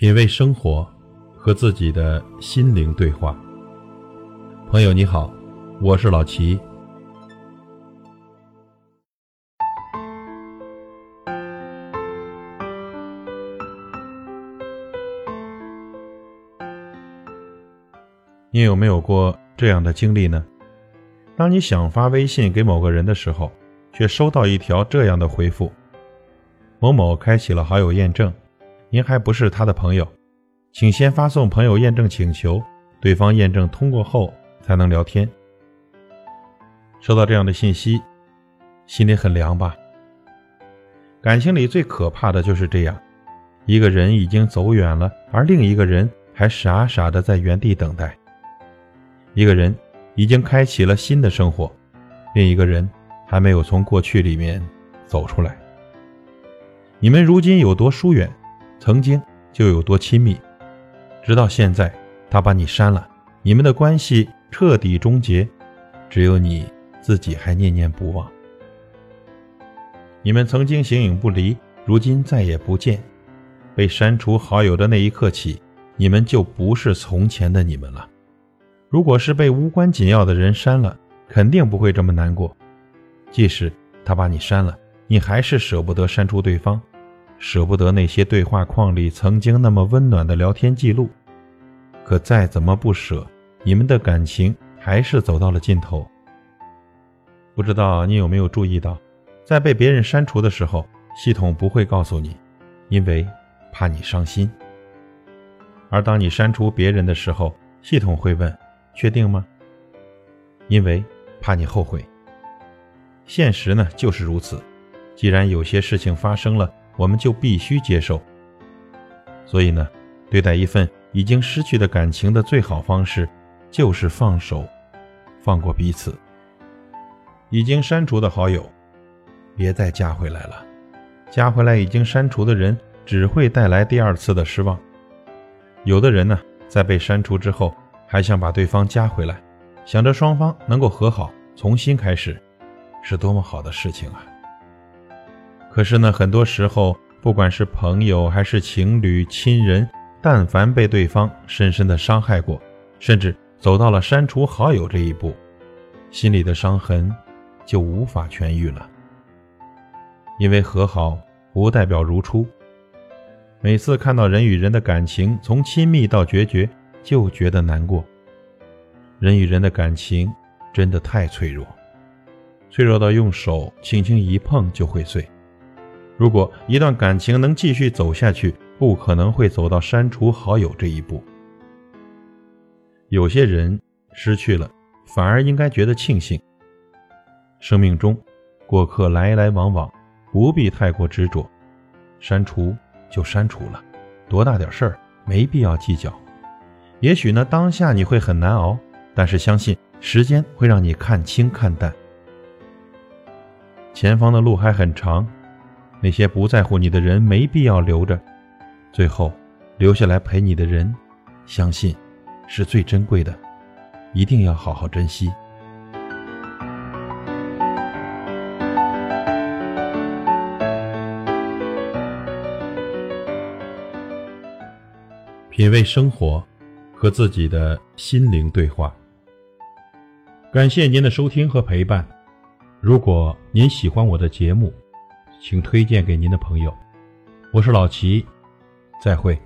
品味生活，和自己的心灵对话。朋友你好，我是老齐。你有没有过这样的经历呢？当你想发微信给某个人的时候，却收到一条这样的回复：“某某开启了好友验证。”您还不是他的朋友，请先发送朋友验证请求，对方验证通过后才能聊天。收到这样的信息，心里很凉吧？感情里最可怕的就是这样，一个人已经走远了，而另一个人还傻傻的在原地等待。一个人已经开启了新的生活，另一个人还没有从过去里面走出来。你们如今有多疏远？曾经就有多亲密，直到现在，他把你删了，你们的关系彻底终结，只有你自己还念念不忘。你们曾经形影不离，如今再也不见。被删除好友的那一刻起，你们就不是从前的你们了。如果是被无关紧要的人删了，肯定不会这么难过。即使他把你删了，你还是舍不得删除对方。舍不得那些对话框里曾经那么温暖的聊天记录，可再怎么不舍，你们的感情还是走到了尽头。不知道你有没有注意到，在被别人删除的时候，系统不会告诉你，因为怕你伤心；而当你删除别人的时候，系统会问：“确定吗？”因为怕你后悔。现实呢就是如此，既然有些事情发生了。我们就必须接受。所以呢，对待一份已经失去的感情的最好方式，就是放手，放过彼此。已经删除的好友，别再加回来了。加回来已经删除的人，只会带来第二次的失望。有的人呢，在被删除之后，还想把对方加回来，想着双方能够和好，重新开始，是多么好的事情啊！可是呢，很多时候，不管是朋友还是情侣、亲人，但凡被对方深深的伤害过，甚至走到了删除好友这一步，心里的伤痕就无法痊愈了。因为和好不代表如初。每次看到人与人的感情从亲密到决绝，就觉得难过。人与人的感情真的太脆弱，脆弱到用手轻轻一碰就会碎。如果一段感情能继续走下去，不可能会走到删除好友这一步。有些人失去了，反而应该觉得庆幸。生命中，过客来来往往，不必太过执着。删除就删除了，多大点事儿，没必要计较。也许呢，当下你会很难熬，但是相信时间会让你看清看淡。前方的路还很长。那些不在乎你的人，没必要留着。最后，留下来陪你的人，相信是最珍贵的，一定要好好珍惜。品味生活，和自己的心灵对话。感谢您的收听和陪伴。如果您喜欢我的节目，请推荐给您的朋友，我是老齐，再会。